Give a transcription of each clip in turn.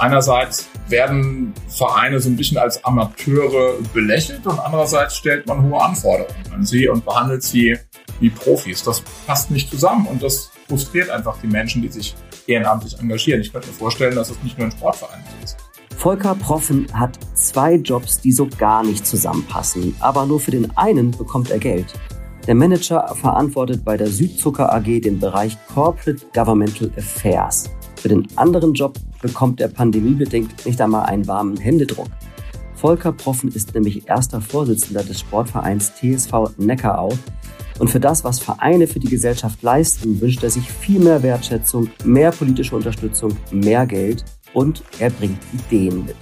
Einerseits werden Vereine so ein bisschen als Amateure belächelt und andererseits stellt man hohe Anforderungen an sie und behandelt sie wie Profis. Das passt nicht zusammen und das frustriert einfach die Menschen, die sich ehrenamtlich engagieren. Ich könnte mir vorstellen, dass es nicht nur in Sportvereinen so ist. Volker Proffen hat zwei Jobs, die so gar nicht zusammenpassen, aber nur für den einen bekommt er Geld. Der Manager verantwortet bei der Südzucker AG den Bereich Corporate Governmental Affairs. Für den anderen Job bekommt er pandemiebedingt nicht einmal einen warmen Händedruck. Volker Proffen ist nämlich erster Vorsitzender des Sportvereins TSV Neckarau. Und für das, was Vereine für die Gesellschaft leisten, wünscht er sich viel mehr Wertschätzung, mehr politische Unterstützung, mehr Geld und er bringt Ideen mit.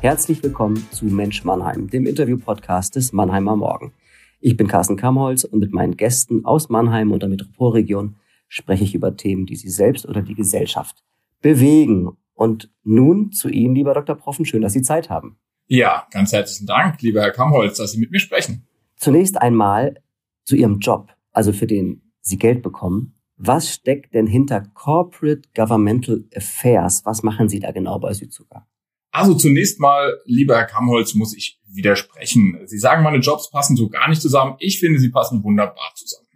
Herzlich willkommen zu Mensch Mannheim, dem Interview-Podcast des Mannheimer Morgen. Ich bin Carsten Kamholz und mit meinen Gästen aus Mannheim und der Metropolregion spreche ich über Themen, die Sie selbst oder die Gesellschaft bewegen. Und nun zu Ihnen, lieber Dr. Proffen, schön, dass Sie Zeit haben. Ja, ganz herzlichen Dank, lieber Herr Kamholz, dass Sie mit mir sprechen. Zunächst einmal zu Ihrem Job, also für den Sie Geld bekommen. Was steckt denn hinter Corporate Governmental Affairs? Was machen Sie da genau bei Südzucker? Also zunächst mal, lieber Herr Kamholz, muss ich widersprechen. Sie sagen, meine Jobs passen so gar nicht zusammen. Ich finde, sie passen wunderbar zusammen.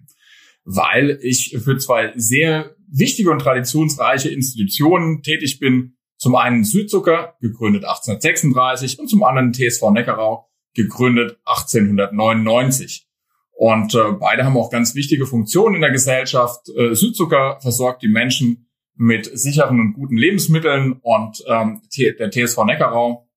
Weil ich für zwei sehr wichtige und traditionsreiche Institutionen tätig bin. Zum einen Südzucker, gegründet 1836, und zum anderen TSV Neckarau, gegründet 1899. Und äh, beide haben auch ganz wichtige Funktionen in der Gesellschaft. Äh, Südzucker versorgt die Menschen mit sicheren und guten Lebensmitteln und ähm, der TSV Neckarau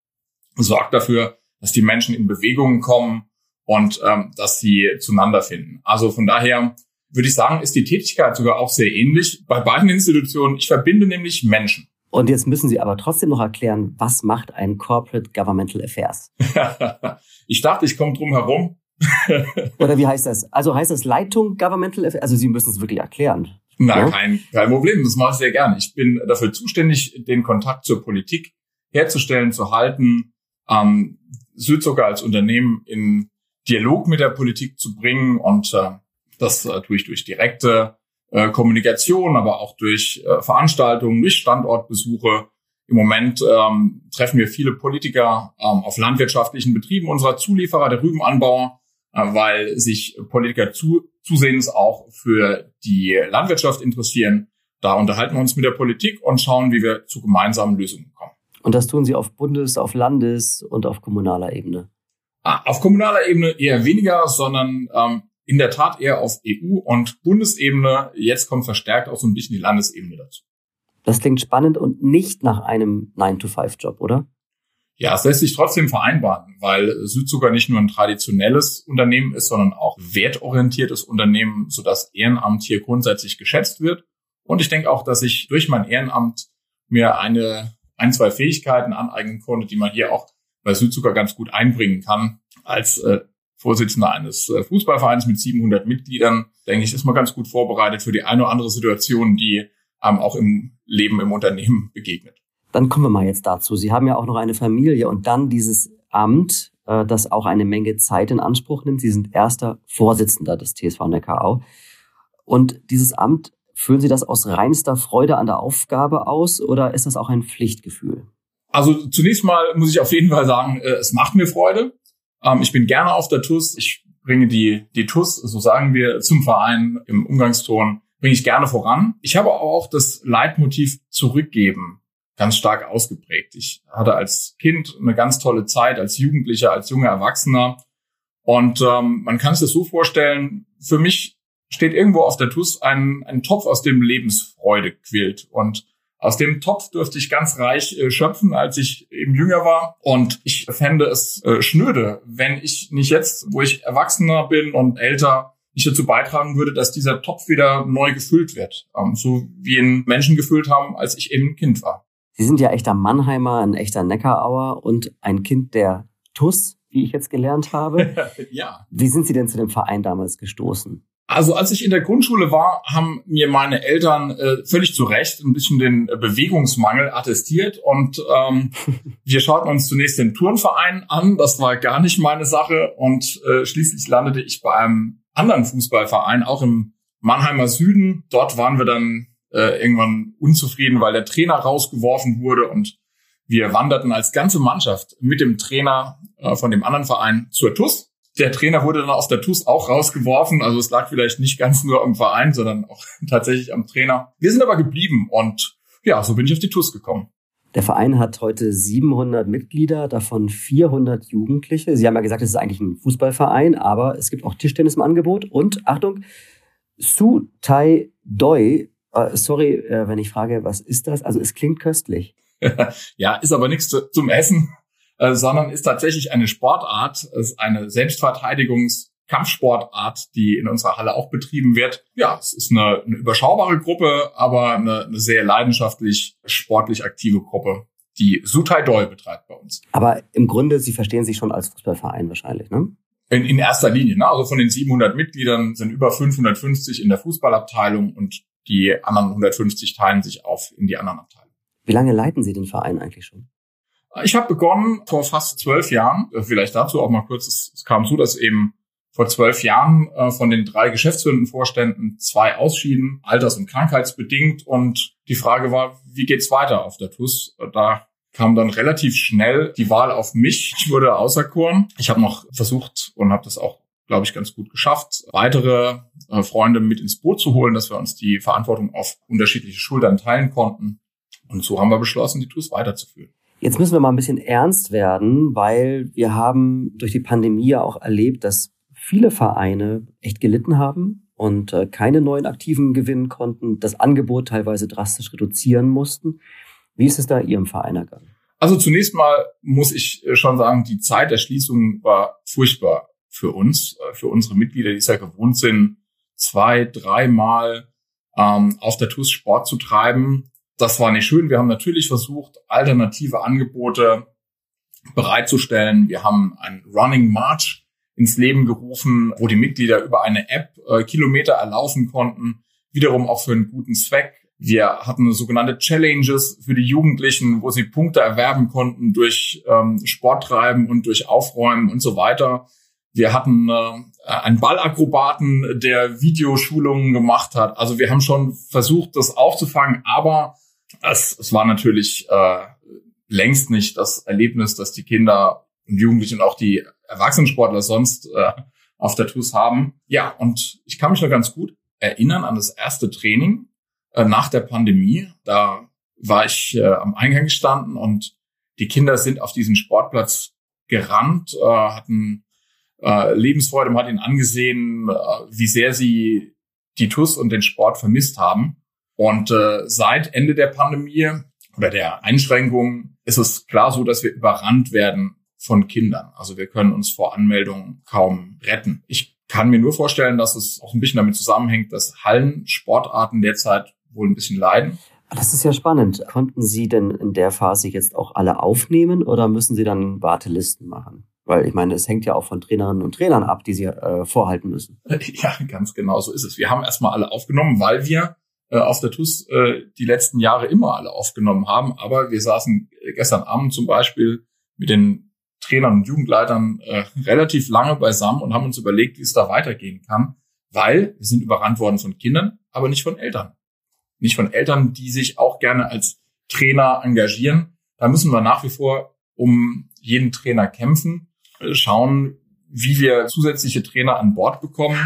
sorgt dafür, dass die Menschen in Bewegungen kommen und ähm, dass sie zueinander finden. Also von daher würde ich sagen, ist die Tätigkeit sogar auch sehr ähnlich bei beiden Institutionen. Ich verbinde nämlich Menschen. Und jetzt müssen Sie aber trotzdem noch erklären, was macht ein Corporate Governmental Affairs? ich dachte, ich komme drum herum. Oder wie heißt das? Also heißt das Leitung Governmental Affairs? Also Sie müssen es wirklich erklären. Na, ja? kein, kein Problem. Das mache ich sehr gerne. Ich bin dafür zuständig, den Kontakt zur Politik herzustellen, zu halten, ähm, Südzucker als Unternehmen in Dialog mit der Politik zu bringen und äh, das äh, tue ich durch direkte äh, Kommunikation, aber auch durch äh, Veranstaltungen, durch Standortbesuche. Im Moment ähm, treffen wir viele Politiker ähm, auf landwirtschaftlichen Betrieben unserer Zulieferer, der Rübenanbauer, äh, weil sich Politiker zu, zusehends auch für die Landwirtschaft interessieren. Da unterhalten wir uns mit der Politik und schauen, wie wir zu gemeinsamen Lösungen kommen. Und das tun Sie auf Bundes-, auf Landes- und auf kommunaler Ebene? Ah, auf kommunaler Ebene eher weniger, sondern ähm, in der Tat eher auf EU- und Bundesebene. Jetzt kommt verstärkt auch so ein bisschen die Landesebene dazu. Das klingt spannend und nicht nach einem 9-to-5-Job, oder? Ja, es lässt sich trotzdem vereinbaren, weil Südzucker nicht nur ein traditionelles Unternehmen ist, sondern auch wertorientiertes Unternehmen, sodass Ehrenamt hier grundsätzlich geschätzt wird. Und ich denke auch, dass ich durch mein Ehrenamt mir eine, ein, zwei Fähigkeiten aneignen konnte, die man hier auch bei Südzucker ganz gut einbringen kann. Als äh, Vorsitzender eines äh, Fußballvereins mit 700 Mitgliedern, denke ich, ist man ganz gut vorbereitet für die eine oder andere Situation, die einem auch im Leben im Unternehmen begegnet. Dann kommen wir mal jetzt dazu. Sie haben ja auch noch eine Familie und dann dieses Amt, äh, das auch eine Menge Zeit in Anspruch nimmt. Sie sind erster Vorsitzender des TSV Neckarau. Und dieses Amt, fühlen Sie das aus reinster Freude an der Aufgabe aus oder ist das auch ein Pflichtgefühl? Also zunächst mal muss ich auf jeden Fall sagen, äh, es macht mir Freude. Ähm, ich bin gerne auf der TUS. Ich bringe die, die TUS, so sagen wir, zum Verein im Umgangston, bringe ich gerne voran. Ich habe auch das Leitmotiv zurückgeben ganz stark ausgeprägt. Ich hatte als Kind eine ganz tolle Zeit, als Jugendlicher, als junger Erwachsener. Und ähm, man kann sich das so vorstellen, für mich steht irgendwo auf der TUS ein, ein Topf, aus dem Lebensfreude quillt. Und aus dem Topf dürfte ich ganz reich äh, schöpfen, als ich eben jünger war. Und ich fände es äh, schnöde, wenn ich nicht jetzt, wo ich Erwachsener bin und älter, nicht dazu beitragen würde, dass dieser Topf wieder neu gefüllt wird. Ähm, so wie ihn Menschen gefüllt haben, als ich eben Kind war. Sie sind ja echter Mannheimer, ein echter Neckarauer und ein Kind der TUS, wie ich jetzt gelernt habe. ja. Wie sind Sie denn zu dem Verein damals gestoßen? Also als ich in der Grundschule war, haben mir meine Eltern äh, völlig zu Recht ein bisschen den Bewegungsmangel attestiert und ähm, wir schauten uns zunächst den Turnverein an. Das war gar nicht meine Sache und äh, schließlich landete ich bei einem anderen Fußballverein, auch im Mannheimer Süden. Dort waren wir dann äh, irgendwann unzufrieden, weil der Trainer rausgeworfen wurde und Wir wanderten als ganze Mannschaft mit dem Trainer äh, von dem anderen Verein zur TUS. Der Trainer wurde dann aus der TUS auch rausgeworfen. Also es lag vielleicht nicht ganz nur am Verein, sondern auch tatsächlich am Trainer. Wir sind aber geblieben und ja, so bin ich auf die TUS gekommen. Der Verein hat heute 700 Mitglieder, davon 400 Jugendliche. Sie haben ja gesagt, es ist eigentlich ein Fußballverein, aber es gibt auch Tischtennis im Angebot. Und Achtung, Su Tai Doi. Äh, sorry, äh, wenn ich frage, was ist das? Also es klingt köstlich. ja, ist aber nichts zum Essen, äh, sondern ist tatsächlich eine Sportart, ist eine Selbstverteidigungs- Kampfsportart, die in unserer Halle auch betrieben wird. Ja, es ist eine, eine überschaubare Gruppe, aber eine, eine, sehr leidenschaftlich sportlich aktive Gruppe, die Sutai Doi betreibt bei uns. Aber im Grunde, Sie verstehen sich schon als Fußballverein wahrscheinlich, ne? In, in erster Linie, ne? Also von den 700 Mitgliedern sind über 550 in der Fußballabteilung und die anderen 150 teilen sich auf in die anderen Abteilungen. Wie lange leiten Sie den Verein eigentlich schon? Ich habe begonnen vor fast zwölf Jahren. Vielleicht dazu auch mal kurz. Es, es kam so, dass eben vor zwölf Jahren äh, von den drei geschäftsführenden Vorständen zwei ausschieden, alters- und krankheitsbedingt. Und die Frage war, wie geht's weiter auf der TUS? Da kam dann relativ schnell die Wahl auf mich. Ich wurde auserkoren. Ich habe noch versucht und habe das auch, glaube ich, ganz gut geschafft, weitere äh, Freunde mit ins Boot zu holen, dass wir uns die Verantwortung auf unterschiedliche Schultern teilen konnten. Und so haben wir beschlossen, die TUS weiterzuführen. Jetzt müssen wir mal ein bisschen ernst werden, weil wir haben durch die Pandemie ja auch erlebt, dass viele Vereine echt gelitten haben und äh, keine neuen Aktiven gewinnen konnten, das Angebot teilweise drastisch reduzieren mussten. Wie ist es da Ihrem Verein ergangen? Also zunächst mal muss ich äh, schon sagen, die Zeit der Schließung war furchtbar für uns, äh, für unsere Mitglieder, die es ja gewohnt sind, zwei, dreimal ähm, auf der TUS Sport zu treiben. Das war nicht schön. Wir haben natürlich versucht, alternative Angebote bereitzustellen. Wir haben einen Running March ins Leben gerufen, wo die Mitglieder über eine App äh, Kilometer erlaufen konnten, wiederum auch für einen guten Zweck. Wir hatten sogenannte Challenges für die Jugendlichen, wo sie Punkte erwerben konnten durch ähm, Sporttreiben und durch Aufräumen und so weiter. Wir hatten äh, einen Ballakrobaten, der Videoschulungen gemacht hat. Also wir haben schon versucht, das aufzufangen, aber es, es war natürlich äh, längst nicht das Erlebnis, dass die Kinder und Jugendlichen und auch die Erwachsenensportler sonst äh, auf der TUS haben. Ja, und ich kann mich noch ganz gut erinnern an das erste Training äh, nach der Pandemie. Da war ich äh, am Eingang gestanden und die Kinder sind auf diesen Sportplatz gerannt, äh, hatten äh, Lebensfreude, man hat ihnen angesehen, äh, wie sehr sie die TUS und den Sport vermisst haben. Und äh, seit Ende der Pandemie oder der Einschränkungen ist es klar so, dass wir überrannt werden von Kindern. Also wir können uns vor Anmeldungen kaum retten. Ich kann mir nur vorstellen, dass es auch ein bisschen damit zusammenhängt, dass Hallensportarten derzeit wohl ein bisschen leiden. Das ist ja spannend. Konnten Sie denn in der Phase jetzt auch alle aufnehmen oder müssen Sie dann Wartelisten machen? Weil ich meine, es hängt ja auch von Trainerinnen und Trainern ab, die Sie äh, vorhalten müssen. Ja, ganz genau so ist es. Wir haben erstmal alle aufgenommen, weil wir auf der TUS äh, die letzten Jahre immer alle aufgenommen haben. Aber wir saßen gestern Abend zum Beispiel mit den Trainern und Jugendleitern äh, relativ lange beisammen und haben uns überlegt, wie es da weitergehen kann, weil wir sind überrannt worden von Kindern, aber nicht von Eltern. Nicht von Eltern, die sich auch gerne als Trainer engagieren. Da müssen wir nach wie vor um jeden Trainer kämpfen, äh, schauen, wie wir zusätzliche Trainer an Bord bekommen.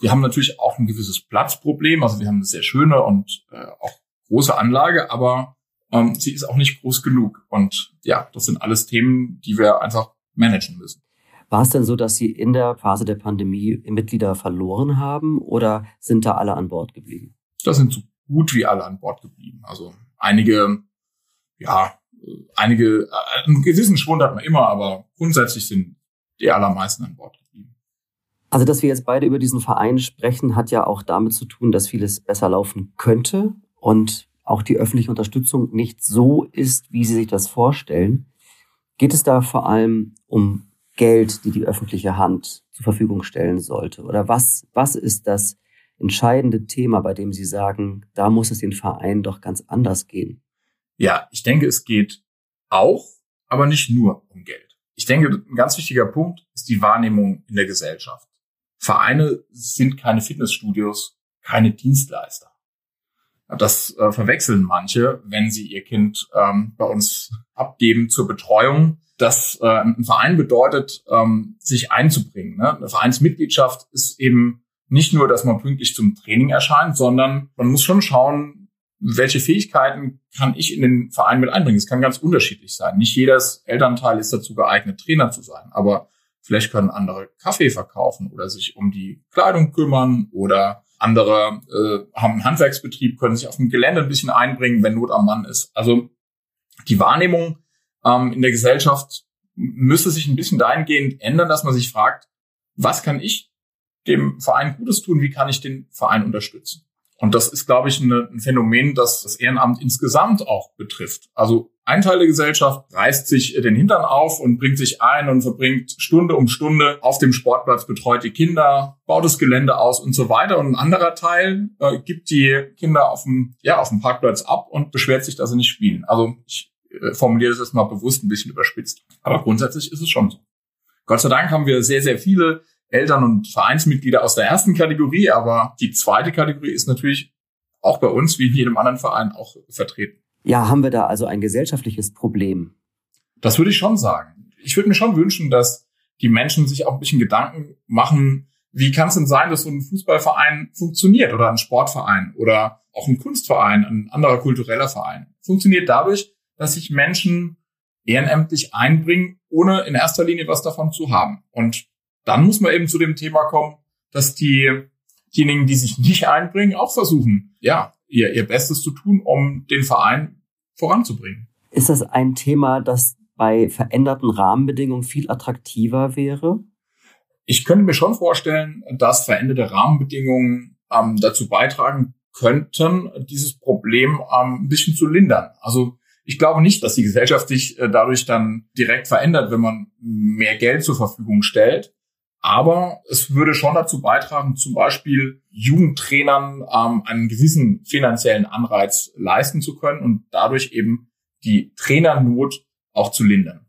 Wir haben natürlich auch ein gewisses Platzproblem. Also wir haben eine sehr schöne und äh, auch große Anlage, aber ähm, sie ist auch nicht groß genug. Und ja, das sind alles Themen, die wir einfach managen müssen. War es denn so, dass Sie in der Phase der Pandemie Mitglieder verloren haben oder sind da alle an Bord geblieben? Da sind so gut wie alle an Bord geblieben. Also einige, ja, einige, äh, einen gewissen Schwund hat man immer, aber grundsätzlich sind die allermeisten an Bord geblieben. Also, dass wir jetzt beide über diesen Verein sprechen, hat ja auch damit zu tun, dass vieles besser laufen könnte. Und auch die öffentliche Unterstützung nicht so ist, wie Sie sich das vorstellen. Geht es da vor allem um Geld, die die öffentliche Hand zur Verfügung stellen sollte? Oder was, was ist das entscheidende Thema, bei dem Sie sagen, da muss es den Verein doch ganz anders gehen? Ja, ich denke, es geht auch, aber nicht nur um Geld. Ich denke, ein ganz wichtiger Punkt ist die Wahrnehmung in der Gesellschaft. Vereine sind keine Fitnessstudios, keine Dienstleister. Das äh, verwechseln manche, wenn sie ihr Kind ähm, bei uns abgeben zur Betreuung. Dass äh, ein Verein bedeutet, ähm, sich einzubringen. Ne? Eine Vereinsmitgliedschaft ist eben nicht nur, dass man pünktlich zum Training erscheint, sondern man muss schon schauen, welche Fähigkeiten kann ich in den Verein mit einbringen. Es kann ganz unterschiedlich sein. Nicht jedes Elternteil ist dazu geeignet, Trainer zu sein, aber vielleicht können andere Kaffee verkaufen oder sich um die Kleidung kümmern oder andere äh, haben einen Handwerksbetrieb, können sich auf dem Gelände ein bisschen einbringen, wenn Not am Mann ist. Also die Wahrnehmung ähm, in der Gesellschaft müsste sich ein bisschen dahingehend ändern, dass man sich fragt, was kann ich dem Verein Gutes tun, wie kann ich den Verein unterstützen? Und das ist, glaube ich, ein Phänomen, das das Ehrenamt insgesamt auch betrifft. Also ein Teil der Gesellschaft reißt sich den Hintern auf und bringt sich ein und verbringt Stunde um Stunde auf dem Sportplatz, betreut die Kinder, baut das Gelände aus und so weiter. Und ein anderer Teil äh, gibt die Kinder auf dem, ja, auf dem Parkplatz ab und beschwert sich, dass sie nicht spielen. Also ich äh, formuliere das jetzt mal bewusst ein bisschen überspitzt. Aber grundsätzlich ist es schon so. Gott sei Dank haben wir sehr, sehr viele Eltern- und Vereinsmitglieder aus der ersten Kategorie, aber die zweite Kategorie ist natürlich auch bei uns wie in jedem anderen Verein auch vertreten. Ja, haben wir da also ein gesellschaftliches Problem? Das würde ich schon sagen. Ich würde mir schon wünschen, dass die Menschen sich auch ein bisschen Gedanken machen, wie kann es denn sein, dass so ein Fußballverein funktioniert oder ein Sportverein oder auch ein Kunstverein, ein anderer kultureller Verein. Funktioniert dadurch, dass sich Menschen ehrenamtlich einbringen, ohne in erster Linie was davon zu haben. Und dann muss man eben zu dem Thema kommen, dass diejenigen, die sich nicht einbringen, auch versuchen, ja, ihr, ihr Bestes zu tun, um den Verein voranzubringen. Ist das ein Thema, das bei veränderten Rahmenbedingungen viel attraktiver wäre? Ich könnte mir schon vorstellen, dass veränderte Rahmenbedingungen ähm, dazu beitragen könnten, dieses Problem ähm, ein bisschen zu lindern. Also ich glaube nicht, dass die Gesellschaft sich äh, dadurch dann direkt verändert, wenn man mehr Geld zur Verfügung stellt. Aber es würde schon dazu beitragen, zum Beispiel Jugendtrainern ähm, einen gewissen finanziellen Anreiz leisten zu können und dadurch eben die Trainernot auch zu lindern.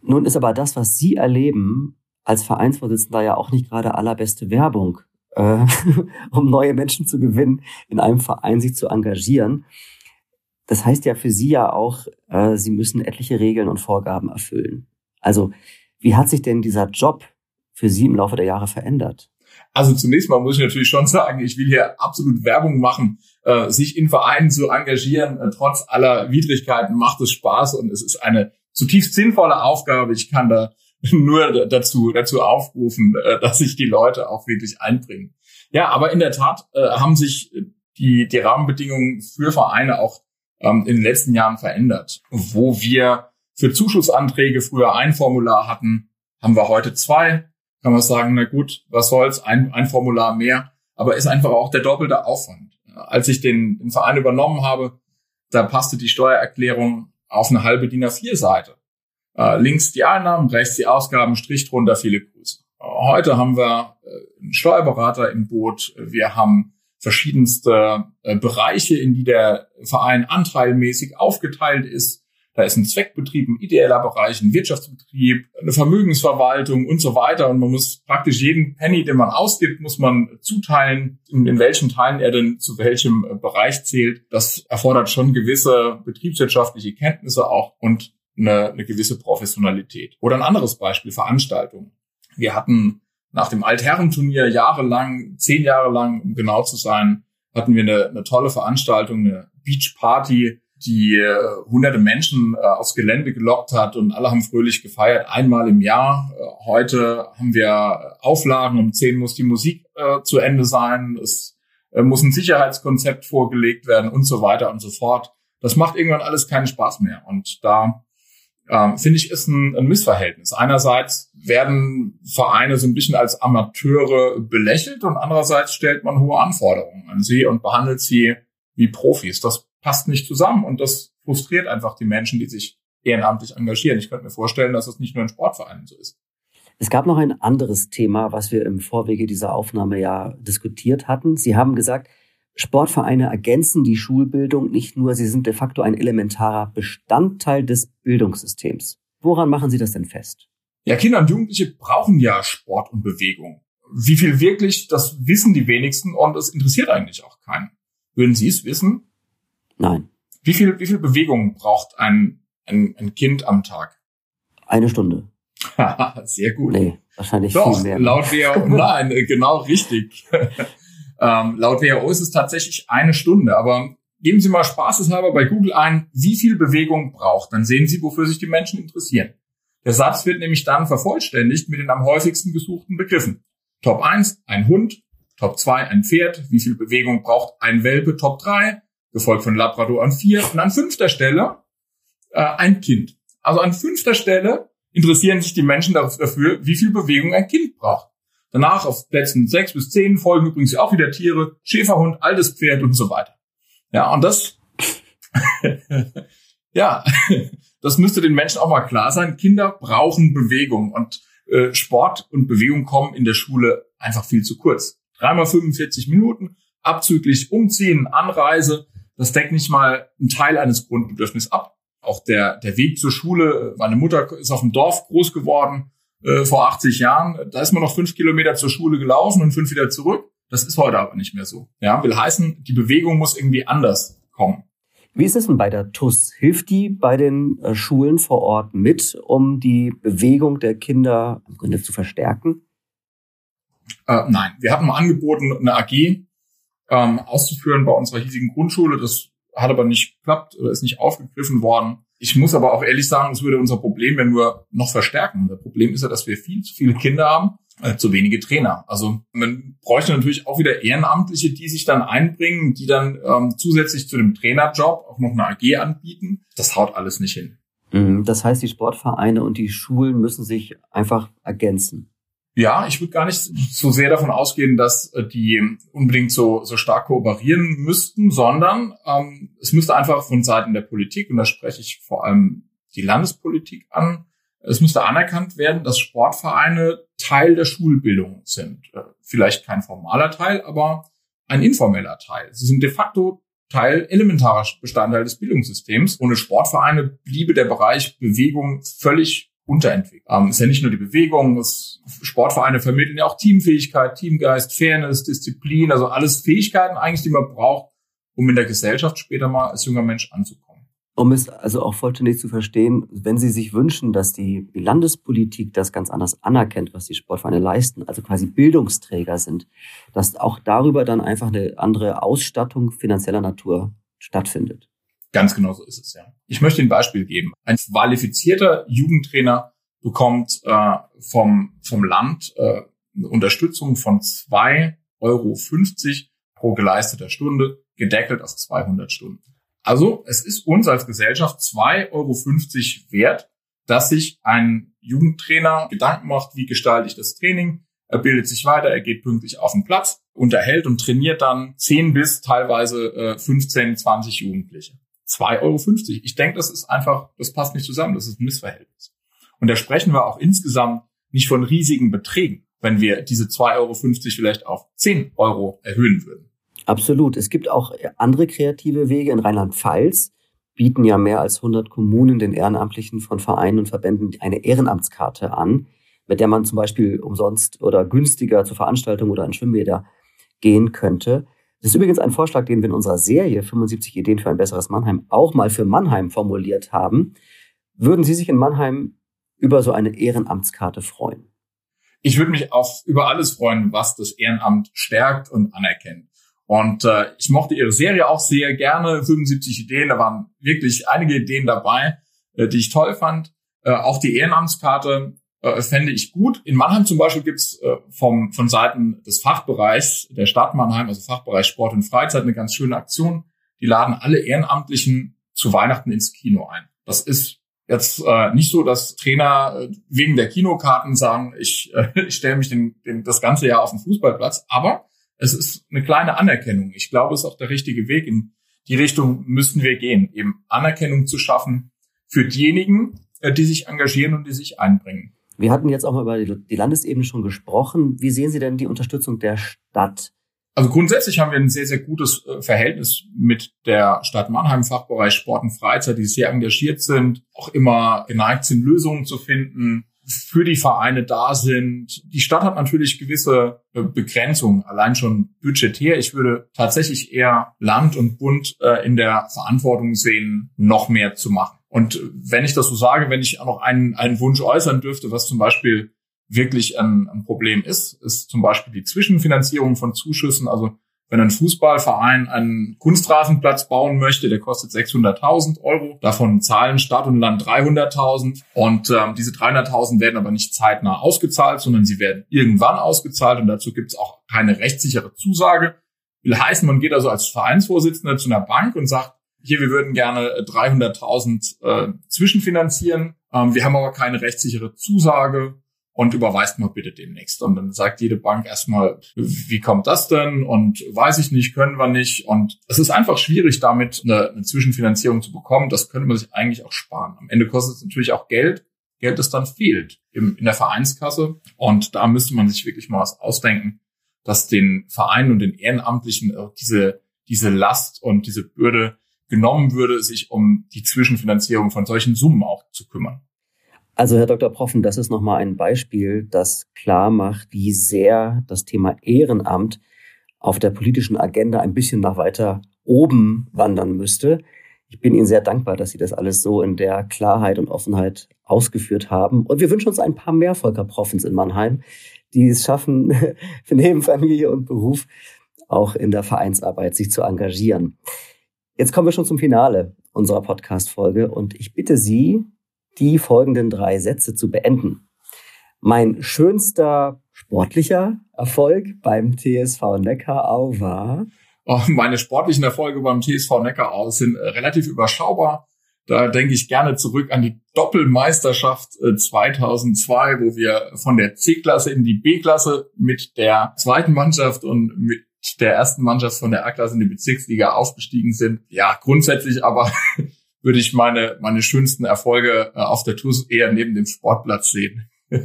Nun ist aber das, was Sie erleben, als Vereinsvorsitzender ja auch nicht gerade allerbeste Werbung, äh, um neue Menschen zu gewinnen, in einem Verein sich zu engagieren. Das heißt ja für Sie ja auch, äh, Sie müssen etliche Regeln und Vorgaben erfüllen. Also wie hat sich denn dieser Job für Sie im Laufe der Jahre verändert? Also zunächst mal muss ich natürlich schon sagen, ich will hier absolut Werbung machen, äh, sich in Vereinen zu engagieren. Äh, trotz aller Widrigkeiten macht es Spaß und es ist eine zutiefst sinnvolle Aufgabe. Ich kann da nur dazu, dazu aufrufen, äh, dass sich die Leute auch wirklich einbringen. Ja, aber in der Tat äh, haben sich die, die Rahmenbedingungen für Vereine auch ähm, in den letzten Jahren verändert. Wo wir für Zuschussanträge früher ein Formular hatten, haben wir heute zwei kann man sagen, na gut, was soll's, ein, ein Formular mehr, aber ist einfach auch der doppelte Aufwand. Als ich den, den Verein übernommen habe, da passte die Steuererklärung auf eine halbe DIN A4-Seite. Äh, links die Einnahmen, rechts die Ausgaben, Strich drunter, viele Grüße. Heute haben wir äh, einen Steuerberater im Boot. Wir haben verschiedenste äh, Bereiche, in die der Verein anteilmäßig aufgeteilt ist. Da ist ein Zweckbetrieb, ein ideeller Bereich, ein Wirtschaftsbetrieb, eine Vermögensverwaltung und so weiter. Und man muss praktisch jeden Penny, den man ausgibt, muss man zuteilen, in, in welchen Teilen er denn zu welchem äh, Bereich zählt. Das erfordert schon gewisse betriebswirtschaftliche Kenntnisse auch und eine, eine gewisse Professionalität. Oder ein anderes Beispiel, Veranstaltungen. Wir hatten nach dem Altherrenturnier jahrelang, zehn Jahre lang, um genau zu sein, hatten wir eine, eine tolle Veranstaltung, eine Beach Party die äh, hunderte Menschen äh, aufs Gelände gelockt hat und alle haben fröhlich gefeiert, einmal im Jahr. Äh, heute haben wir Auflagen, um zehn muss die Musik äh, zu Ende sein, es äh, muss ein Sicherheitskonzept vorgelegt werden und so weiter und so fort. Das macht irgendwann alles keinen Spaß mehr. Und da ähm, finde ich, ist ein, ein Missverhältnis. Einerseits werden Vereine so ein bisschen als Amateure belächelt und andererseits stellt man hohe Anforderungen an sie und behandelt sie wie Profis. Das passt nicht zusammen und das frustriert einfach die Menschen, die sich ehrenamtlich engagieren. Ich könnte mir vorstellen, dass das nicht nur in Sportvereinen so ist. Es gab noch ein anderes Thema, was wir im Vorwege dieser Aufnahme ja diskutiert hatten. Sie haben gesagt, Sportvereine ergänzen die Schulbildung nicht nur, sie sind de facto ein elementarer Bestandteil des Bildungssystems. Woran machen Sie das denn fest? Ja, Kinder und Jugendliche brauchen ja Sport und Bewegung. Wie viel wirklich, das wissen die wenigsten und es interessiert eigentlich auch keinen. Würden Sie es wissen, Nein. Wie viel, wie viel Bewegung braucht ein, ein, ein Kind am Tag? Eine Stunde. Sehr gut. Nee, wahrscheinlich Doch, viel mehr. laut WHO, nein, genau richtig. ähm, laut WHO ist es tatsächlich eine Stunde, aber geben Sie mal spaßeshalber bei Google ein, wie viel Bewegung braucht. Dann sehen Sie, wofür sich die Menschen interessieren. Der Satz wird nämlich dann vervollständigt mit den am häufigsten gesuchten Begriffen. Top 1, ein Hund. Top 2, ein Pferd. Wie viel Bewegung braucht ein Welpe? Top 3. Gefolgt von Labrador an 4. Und an fünfter Stelle äh, ein Kind. Also an fünfter Stelle interessieren sich die Menschen dafür, wie viel Bewegung ein Kind braucht. Danach auf Plätzen 6 bis 10 folgen übrigens auch wieder Tiere, Schäferhund, altes Pferd und so weiter. Ja, und das, ja, das müsste den Menschen auch mal klar sein. Kinder brauchen Bewegung und äh, Sport und Bewegung kommen in der Schule einfach viel zu kurz. Dreimal 45 Minuten, abzüglich Umziehen, Anreise, das deckt nicht mal einen Teil eines Grundbedürfnisses ab. Auch der, der Weg zur Schule, meine Mutter ist auf dem Dorf groß geworden äh, vor 80 Jahren. Da ist man noch fünf Kilometer zur Schule gelaufen und fünf wieder zurück. Das ist heute aber nicht mehr so. Ja, will heißen, die Bewegung muss irgendwie anders kommen. Wie ist es denn bei der TUS? Hilft die bei den äh, Schulen vor Ort mit, um die Bewegung der Kinder im Grunde zu verstärken? Äh, nein, wir hatten mal angeboten, eine AG ähm, auszuführen bei unserer hiesigen Grundschule. Das hat aber nicht geklappt oder ist nicht aufgegriffen worden. Ich muss aber auch ehrlich sagen, es würde unser Problem ja nur noch verstärken. Das Problem ist ja, dass wir viel zu viele Kinder haben, äh, zu wenige Trainer. Also man bräuchte natürlich auch wieder Ehrenamtliche, die sich dann einbringen, die dann ähm, zusätzlich zu dem Trainerjob auch noch eine AG anbieten. Das haut alles nicht hin. Mhm. Das heißt, die Sportvereine und die Schulen müssen sich einfach ergänzen. Ja, ich würde gar nicht so sehr davon ausgehen, dass äh, die unbedingt so, so stark kooperieren müssten, sondern ähm, es müsste einfach von Seiten der Politik, und da spreche ich vor allem die Landespolitik an, es müsste anerkannt werden, dass Sportvereine Teil der Schulbildung sind. Äh, vielleicht kein formaler Teil, aber ein informeller Teil. Sie sind de facto Teil, elementarer Bestandteil des Bildungssystems. Ohne Sportvereine bliebe der Bereich Bewegung völlig unterentwickelt. Ähm, ist ja nicht nur die Bewegung, es, Sportvereine vermitteln ja auch Teamfähigkeit, Teamgeist, Fairness, Disziplin, also alles Fähigkeiten eigentlich, die man braucht, um in der Gesellschaft später mal als junger Mensch anzukommen. Um es also auch vollständig zu verstehen, wenn Sie sich wünschen, dass die Landespolitik das ganz anders anerkennt, was die Sportvereine leisten, also quasi Bildungsträger sind, dass auch darüber dann einfach eine andere Ausstattung finanzieller Natur stattfindet. Ganz genau so ist es, ja. Ich möchte ein Beispiel geben. Ein qualifizierter Jugendtrainer bekommt äh, vom, vom Land äh, Unterstützung von 2,50 Euro pro geleisteter Stunde, gedeckelt auf 200 Stunden. Also es ist uns als Gesellschaft 2,50 Euro wert, dass sich ein Jugendtrainer Gedanken macht, wie gestalte ich das Training. Er bildet sich weiter, er geht pünktlich auf den Platz, unterhält und trainiert dann 10 bis teilweise äh, 15, 20 Jugendliche. 2,50 Euro. Ich denke, das ist einfach, das passt nicht zusammen, das ist ein Missverhältnis. Und da sprechen wir auch insgesamt nicht von riesigen Beträgen, wenn wir diese 2,50 Euro vielleicht auf 10 Euro erhöhen würden. Absolut. Es gibt auch andere kreative Wege. In Rheinland-Pfalz bieten ja mehr als 100 Kommunen den Ehrenamtlichen von Vereinen und Verbänden eine Ehrenamtskarte an, mit der man zum Beispiel umsonst oder günstiger zur Veranstaltung oder an Schwimmbäder gehen könnte. Das ist übrigens ein Vorschlag, den wir in unserer Serie 75 Ideen für ein besseres Mannheim auch mal für Mannheim formuliert haben. Würden Sie sich in Mannheim über so eine Ehrenamtskarte freuen? Ich würde mich auf über alles freuen, was das Ehrenamt stärkt und anerkennt. Und äh, ich mochte ihre Serie auch sehr gerne, 75 Ideen, da waren wirklich einige Ideen dabei, äh, die ich toll fand. Äh, auch die Ehrenamtskarte äh, fände ich gut. In Mannheim zum Beispiel gibt's äh, vom, von Seiten des Fachbereichs der Stadt Mannheim, also Fachbereich Sport und Freizeit, eine ganz schöne Aktion. Die laden alle Ehrenamtlichen zu Weihnachten ins Kino ein. Das ist jetzt äh, nicht so, dass Trainer äh, wegen der Kinokarten sagen, ich, äh, ich stelle mich den, den, das ganze Jahr auf den Fußballplatz, aber es ist eine kleine Anerkennung. Ich glaube, es ist auch der richtige Weg. In die Richtung müssten wir gehen, eben Anerkennung zu schaffen für diejenigen, äh, die sich engagieren und die sich einbringen. Wir hatten jetzt auch mal über die Landesebene schon gesprochen. Wie sehen Sie denn die Unterstützung der Stadt? Also grundsätzlich haben wir ein sehr, sehr gutes äh, Verhältnis mit der Stadt Mannheim, Fachbereich Sport und Freizeit, die sehr engagiert sind, auch immer geneigt sind, Lösungen zu finden. für die Vereine da sind. Die Stadt hat natürlich gewisse äh, Begrenzungen, allein schon budgetär. Ich würde tatsächlich eher Land und Bund äh, in der Verantwortung sehen, noch mehr zu machen. Und wenn ich das so sage, wenn ich auch noch einen, einen Wunsch äußern dürfte, was zum Beispiel wirklich ein, ein Problem ist, ist zum Beispiel die Zwischenfinanzierung von Zuschüssen. Also wenn ein Fußballverein einen Kunstrasenplatz bauen möchte, der kostet 600.000 Euro. Davon zahlen Stadt und Land 300.000. Und ähm, diese 300.000 werden aber nicht zeitnah ausgezahlt, sondern sie werden irgendwann ausgezahlt. Und dazu gibt es auch keine rechtssichere Zusage. Will heißen, man geht also als Vereinsvorsitzender zu einer Bank und sagt, hier, wir würden gerne 300.000 äh, zwischenfinanzieren. Ähm, wir haben aber keine rechtssichere Zusage und überweist mal bitte demnächst. Und dann sagt jede Bank erstmal, wie kommt das denn? Und weiß ich nicht, können wir nicht. Und es ist einfach schwierig, damit eine, eine Zwischenfinanzierung zu bekommen. Das könnte man sich eigentlich auch sparen. Am Ende kostet es natürlich auch Geld. Geld, das dann fehlt im, in der Vereinskasse. Und da müsste man sich wirklich mal was ausdenken, dass den Vereinen und den Ehrenamtlichen diese, diese Last und diese Bürde genommen würde, sich um die Zwischenfinanzierung von solchen Summen auch zu kümmern. Also Herr Dr. Proffen, das ist nochmal ein Beispiel, das klar macht, wie sehr das Thema Ehrenamt auf der politischen Agenda ein bisschen nach weiter oben wandern müsste. Ich bin Ihnen sehr dankbar, dass Sie das alles so in der Klarheit und Offenheit ausgeführt haben. Und wir wünschen uns ein paar mehr Volker Proffens in Mannheim, die es schaffen, neben Familie und Beruf auch in der Vereinsarbeit sich zu engagieren. Jetzt kommen wir schon zum Finale unserer Podcast-Folge und ich bitte Sie, die folgenden drei Sätze zu beenden. Mein schönster sportlicher Erfolg beim TSV Neckarau war? Oh, meine sportlichen Erfolge beim TSV Neckarau sind äh, relativ überschaubar. Da denke ich gerne zurück an die Doppelmeisterschaft 2002, äh, wo wir von der C-Klasse in die B-Klasse mit der zweiten Mannschaft und mit der ersten Mannschaft von der A-Klasse in die Bezirksliga aufgestiegen sind. Ja, grundsätzlich aber würde ich meine, meine schönsten Erfolge äh, auf der TUS eher neben dem Sportplatz sehen.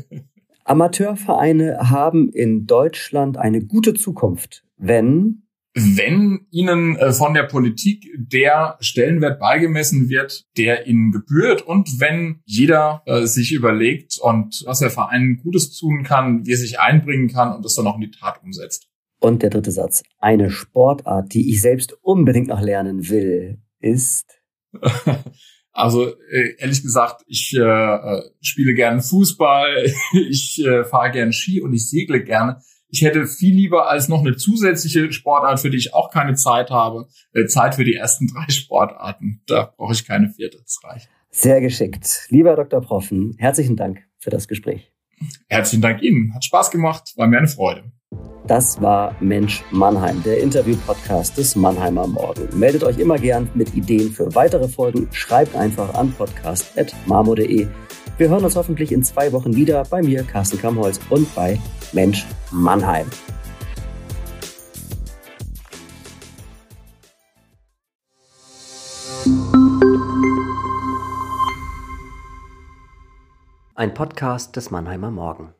Amateurvereine haben in Deutschland eine gute Zukunft, wenn wenn ihnen äh, von der Politik der Stellenwert beigemessen wird, der ihnen gebührt und wenn jeder äh, sich überlegt und was der Verein Gutes tun kann, wie er sich einbringen kann und das dann auch in die Tat umsetzt. Und der dritte Satz. Eine Sportart, die ich selbst unbedingt noch lernen will, ist Also äh, ehrlich gesagt, ich äh, äh spiele gerne Fußball, ich äh, fahre gerne Ski und ich segle gerne. Ich hätte viel lieber als noch eine zusätzliche Sportart, für die ich auch keine Zeit habe, äh, Zeit für die ersten drei Sportarten. Da brauche ich keine vierte, das reicht. Sehr geschickt. Lieber Dr. Proffen, herzlichen Dank für das Gespräch. Herzlichen Dank Ihnen. Hat Spaß gemacht, war mir eine Freude. Das war Mensch Mannheim, der Interview-Podcast des Mannheimer Morgen. Meldet euch immer gern mit Ideen für weitere Folgen. Schreibt einfach an podcast.marmo.de. Wir hören uns hoffentlich in zwei Wochen wieder bei mir, Carsten Kamholz, und bei Mensch Mannheim. Ein Podcast des Mannheimer Morgen.